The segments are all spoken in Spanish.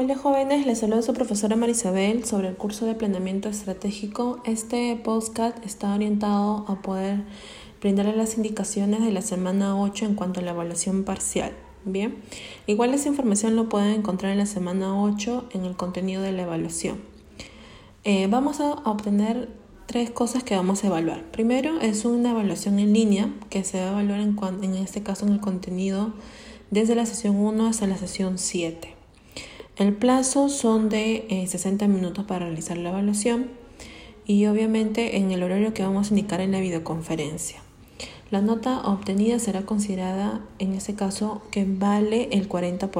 Hola jóvenes, les saluda su profesora Marisabel sobre el curso de planeamiento estratégico. Este podcast está orientado a poder brindarle las indicaciones de la semana 8 en cuanto a la evaluación parcial. Bien, igual esa información lo pueden encontrar en la semana 8 en el contenido de la evaluación. Eh, vamos a obtener tres cosas que vamos a evaluar. Primero es una evaluación en línea que se va a evaluar en, en este caso en el contenido desde la sesión 1 hasta la sesión 7. El plazo son de 60 eh, minutos para realizar la evaluación y obviamente en el horario que vamos a indicar en la videoconferencia. La nota obtenida será considerada en ese caso que vale el 40%.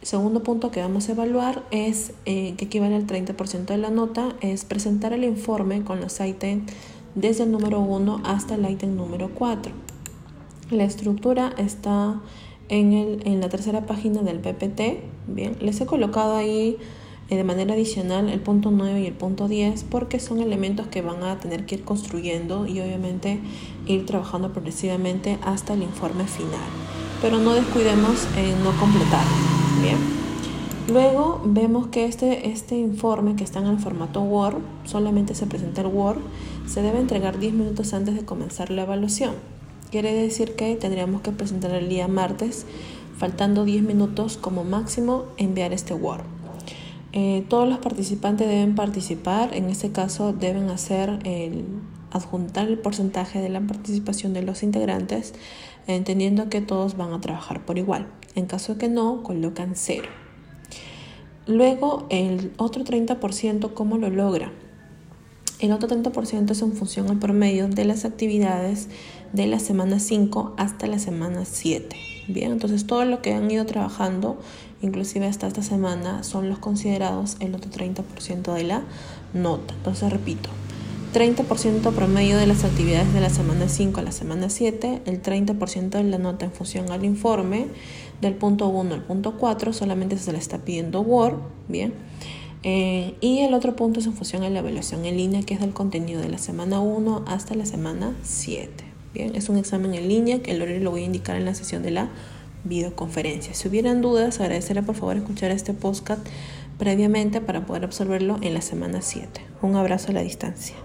El segundo punto que vamos a evaluar es eh, que equivale al 30% de la nota, es presentar el informe con los ítems desde el número 1 hasta el ítem número 4. La estructura está en, el, en la tercera página del PPT. Bien, les he colocado ahí eh, de manera adicional el punto 9 y el punto 10 porque son elementos que van a tener que ir construyendo y obviamente ir trabajando progresivamente hasta el informe final. Pero no descuidemos en no completar. Bien. Luego vemos que este, este informe que está en el formato Word, solamente se presenta el Word, se debe entregar 10 minutos antes de comenzar la evaluación. Quiere decir que tendríamos que presentar el día martes, faltando 10 minutos como máximo enviar este Word. Eh, todos los participantes deben participar, en este caso deben hacer el adjuntar el porcentaje de la participación de los integrantes, entendiendo que todos van a trabajar por igual. En caso que no, colocan cero. Luego, el otro 30%, ¿cómo lo logra? El otro 30% es en función al promedio de las actividades de la semana 5 hasta la semana 7. Bien, entonces todo lo que han ido trabajando, inclusive hasta esta semana, son los considerados el otro 30% de la nota. Entonces repito, 30% promedio de las actividades de la semana 5 a la semana 7, el 30% de la nota en función al informe, del punto 1 al punto 4 solamente se le está pidiendo Word, bien. Eh, y el otro punto es en función a la evaluación en línea, que es del contenido de la semana 1 hasta la semana 7. Bien, es un examen en línea que el horario lo voy a indicar en la sesión de la videoconferencia. Si hubieran dudas, agradeceré por favor escuchar este podcast previamente para poder absorberlo en la semana 7. Un abrazo a la distancia.